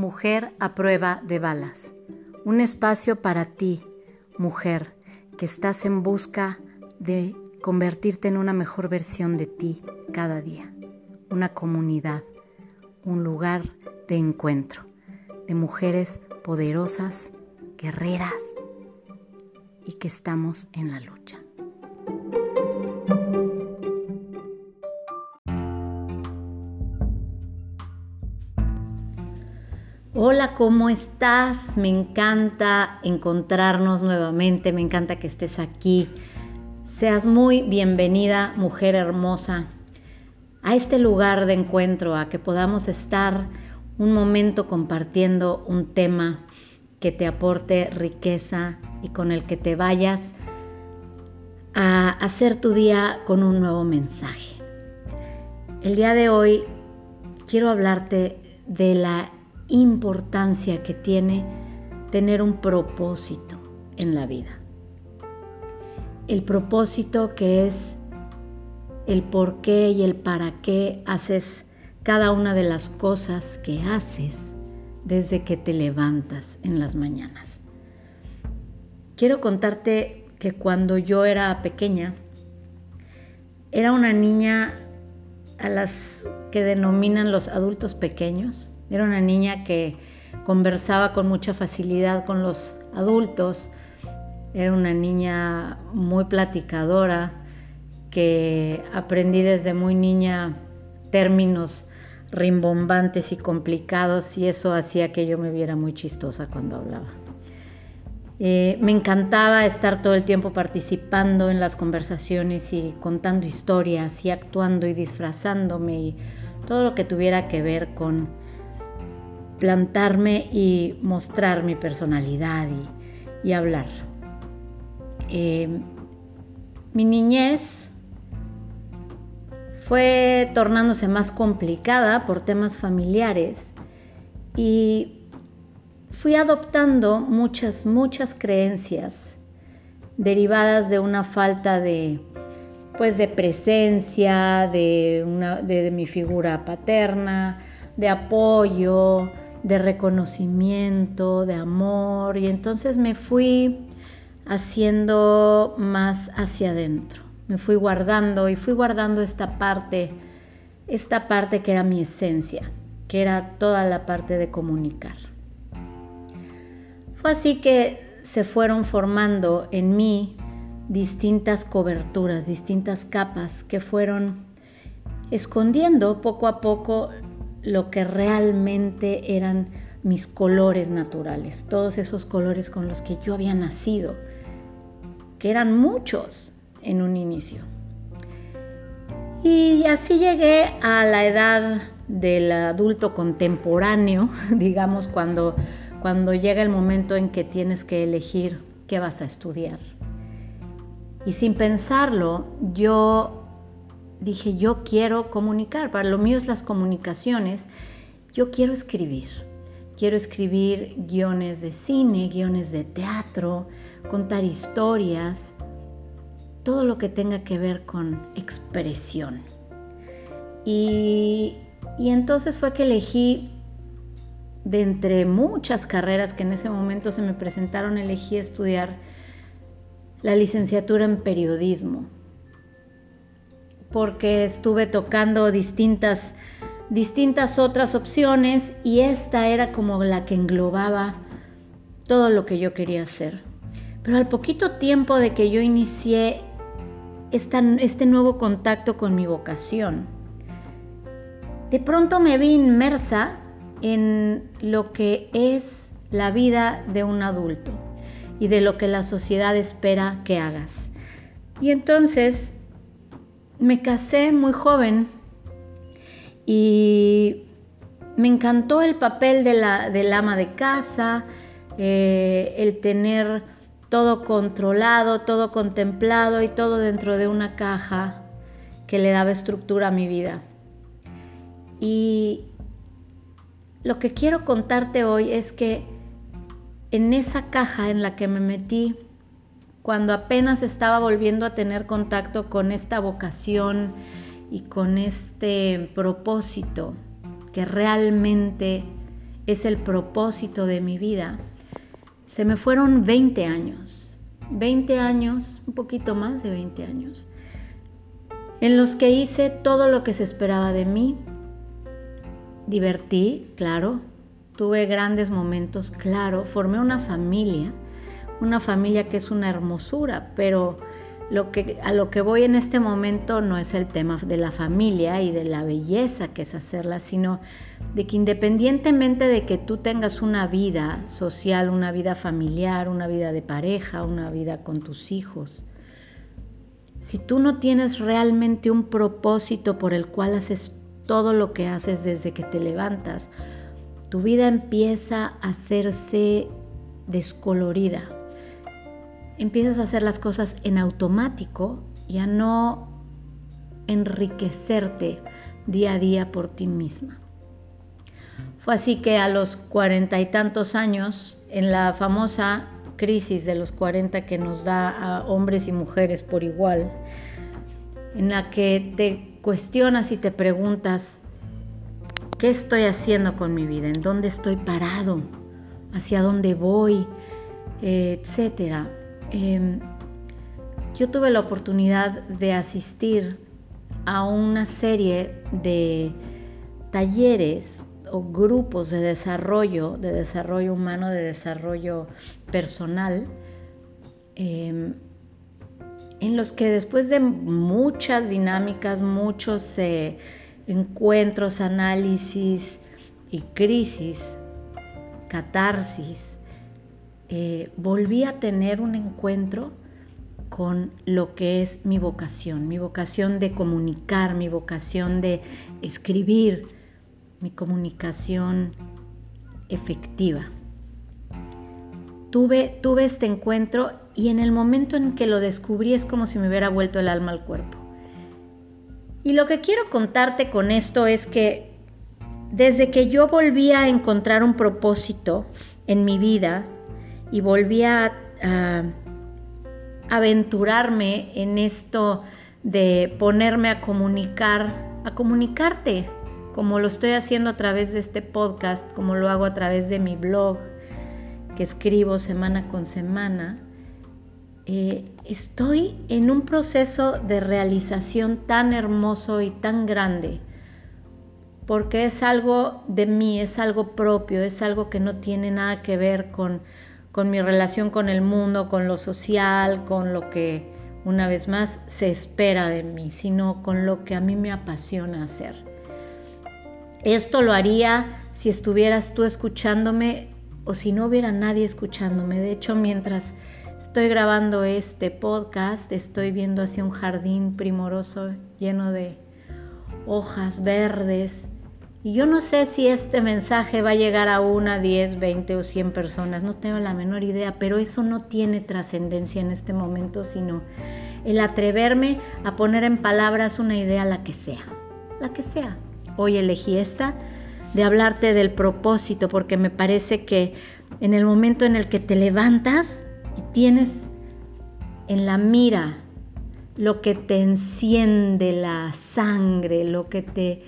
Mujer a prueba de balas. Un espacio para ti, mujer, que estás en busca de convertirte en una mejor versión de ti cada día. Una comunidad, un lugar de encuentro de mujeres poderosas, guerreras y que estamos en la lucha. Hola, ¿cómo estás? Me encanta encontrarnos nuevamente, me encanta que estés aquí. Seas muy bienvenida, mujer hermosa, a este lugar de encuentro, a que podamos estar un momento compartiendo un tema que te aporte riqueza y con el que te vayas a hacer tu día con un nuevo mensaje. El día de hoy quiero hablarte de la importancia que tiene tener un propósito en la vida. El propósito que es el por qué y el para qué haces cada una de las cosas que haces desde que te levantas en las mañanas. Quiero contarte que cuando yo era pequeña, era una niña a las que denominan los adultos pequeños. Era una niña que conversaba con mucha facilidad con los adultos. Era una niña muy platicadora que aprendí desde muy niña términos rimbombantes y complicados y eso hacía que yo me viera muy chistosa cuando hablaba. Eh, me encantaba estar todo el tiempo participando en las conversaciones y contando historias y actuando y disfrazándome y todo lo que tuviera que ver con plantarme y mostrar mi personalidad y, hablar. Eh, mi niñez fue tornándose más complicada por temas familiares y fui adoptando muchas, muchas creencias derivadas de una falta de, pues, de presencia, de, una, de mi figura paterna, de apoyo, de reconocimiento, de amor, y entonces me fui haciendo más hacia adentro. Me fui guardando y fui guardando esta parte, esta parte que era mi esencia, que era toda la parte de comunicar. Fue así que se fueron formando en mí distintas coberturas, distintas capas que fueron escondiendo poco a poco lo que realmente eran mis colores naturales, todos esos colores con los que yo había nacido, que eran muchos en un inicio. Y así llegué a la edad del adulto contemporáneo, digamos, cuando, cuando llega el momento en que tienes que elegir qué vas a estudiar. Y sin pensarlo, yo dije, yo quiero comunicar, para lo mío es las comunicaciones, yo quiero escribir. Quiero escribir guiones de cine, guiones de teatro, contar historias, todo lo que tenga que ver con expresión. Y, y entonces fue que elegí, de entre muchas carreras que en ese momento se me presentaron, elegí estudiar la licenciatura en periodismo porque estuve tocando distintas, distintas otras opciones y esta era como la que englobaba todo lo que yo quería hacer. Pero al poquito tiempo de que yo inicié este nuevo contacto con mi vocación, de pronto me vi inmersa en lo que es la vida de un adulto y de lo que la sociedad espera que hagas. Y entonces me casé muy joven y me encantó el papel de la, del ama de casa, eh, el tener todo controlado, todo contemplado y todo dentro de una caja que le daba estructura a mi vida. Y lo que quiero contarte hoy es que en esa caja en la que me metí, cuando apenas estaba volviendo a tener contacto con esta vocación y con este propósito que realmente es el propósito de mi vida, se me fueron 20 años, 20 años, un poquito más de 20 años, en los que hice todo lo que se esperaba de mí, divertí, claro, tuve grandes momentos, claro, formé una familia, una familia que es una hermosura, pero lo que, a lo que voy en este momento no es el tema de la familia y de la belleza que es hacerla, sino de que independientemente de que tú tengas una vida social, una vida familiar, una vida de pareja, una vida con tus hijos, si tú no tienes realmente un propósito por el cual haces todo lo que haces desde que te levantas, tu vida empieza a hacerse descolorida empiezas a hacer las cosas en automático y a no enriquecerte día a día por ti misma. Fue así que a los cuarenta y tantos años, en la famosa crisis de los cuarenta que nos da a hombres y mujeres por igual, en la que te cuestionas y te preguntas, ¿qué estoy haciendo con mi vida? ¿En dónde estoy parado? ¿Hacia dónde voy? etcétera. Em, yo tuve la oportunidad de asistir a una serie de talleres o grupos de desarrollo, de desarrollo humano, de desarrollo personal, em, en los que después de muchas dinámicas, muchos eh, encuentros, análisis y crisis, catarsis, eh, volví a tener un encuentro con lo que es mi vocación, mi vocación de comunicar, mi vocación de escribir, mi comunicación efectiva. Tuve, tuve este encuentro y en el momento en que lo descubrí es como si me hubiera vuelto el alma al cuerpo. Y lo que quiero contarte con esto es que desde que yo volví a encontrar un propósito en mi vida, y volví a, aventurarme en esto de ponerme a comunicar, a comunicarte, como lo estoy haciendo a través de este podcast, como lo hago a través de mi blog, que escribo semana con semana. Eh, estoy en un proceso de realización tan hermoso y tan grande, porque es algo de mí, es algo propio, es algo que no tiene nada que ver con con mi relación con el mundo, con lo social, con lo que una vez más se espera de mí, sino con lo que a mí me apasiona hacer. Esto lo haría si estuvieras tú escuchándome o si no hubiera nadie escuchándome. De hecho, mientras estoy grabando este podcast, estoy viendo hacia un jardín primoroso lleno de hojas verdes y yo no sé si este mensaje va a llegar a una, 10, 20 o 100 personas, no tengo la menor idea, pero eso no tiene trascendencia en este momento, sino el atreverme a poner en palabras una idea, la que sea, la que sea. Hoy elegí esta de hablarte del propósito, porque me parece que en el momento en el que te levantas y tienes en la mira lo que te enciende la sangre, lo que te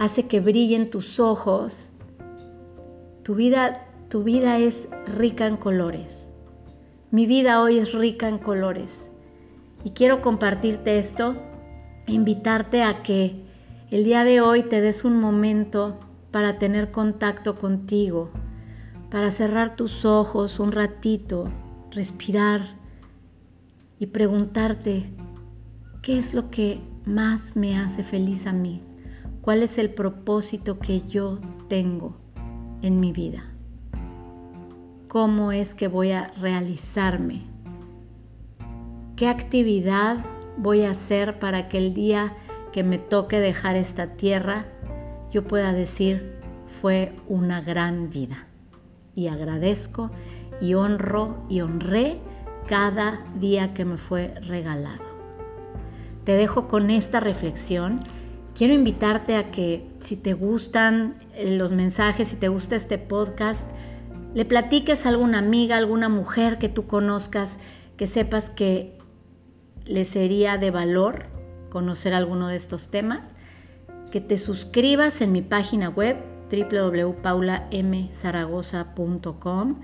hace que brillen tus ojos, tu vida, tu vida es rica en colores. Mi vida hoy es rica en colores. Y quiero compartirte esto e invitarte a que el día de hoy te des un momento para tener contacto contigo, para cerrar tus ojos un ratito, respirar y preguntarte, ¿qué es lo que más me hace feliz a mí? Cuál es el propósito que yo tengo en mi vida. ¿Cómo es que voy a realizarme? ¿Qué actividad voy a hacer para que el día que me toque dejar esta tierra yo pueda decir fue una gran vida? Y agradezco y honro y honré cada día que me fue regalado. Te dejo con esta reflexión quiero invitarte a que si te gustan eh, los mensajes, si te gusta este podcast, le platiques a alguna amiga, alguna mujer que tú conozcas, que sepas que le sería de valor conocer alguno de estos temas, que te suscribas en mi página web www.paulamzaragoza.com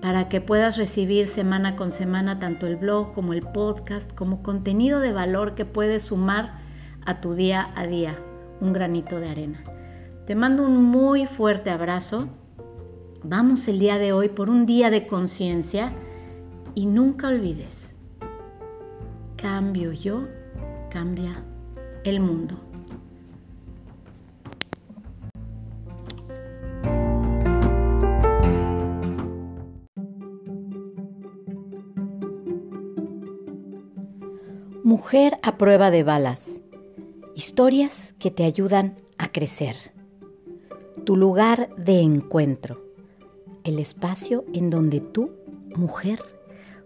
para que puedas recibir semana con semana tanto el blog como el podcast como contenido de valor que puedes sumar a tu día a día, un granito de arena. Te mando un muy fuerte abrazo. Vamos el día de hoy por un día de conciencia y nunca olvides, cambio yo, cambia el mundo. Mujer a prueba de balas. Historias que te ayudan a crecer. Tu lugar de encuentro. El espacio en donde tú, mujer,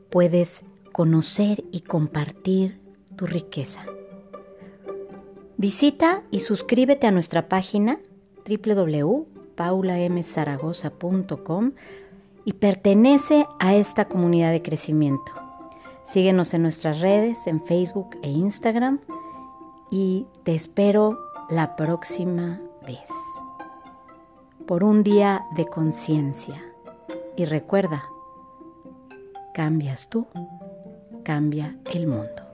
puedes conocer y compartir tu riqueza. Visita y suscríbete a nuestra página www.paulamzaragoza.com y pertenece a esta comunidad de crecimiento. Síguenos en nuestras redes, en Facebook e Instagram y te espero la próxima vez. Por un día de conciencia. Y recuerda, cambias tú, cambia el mundo.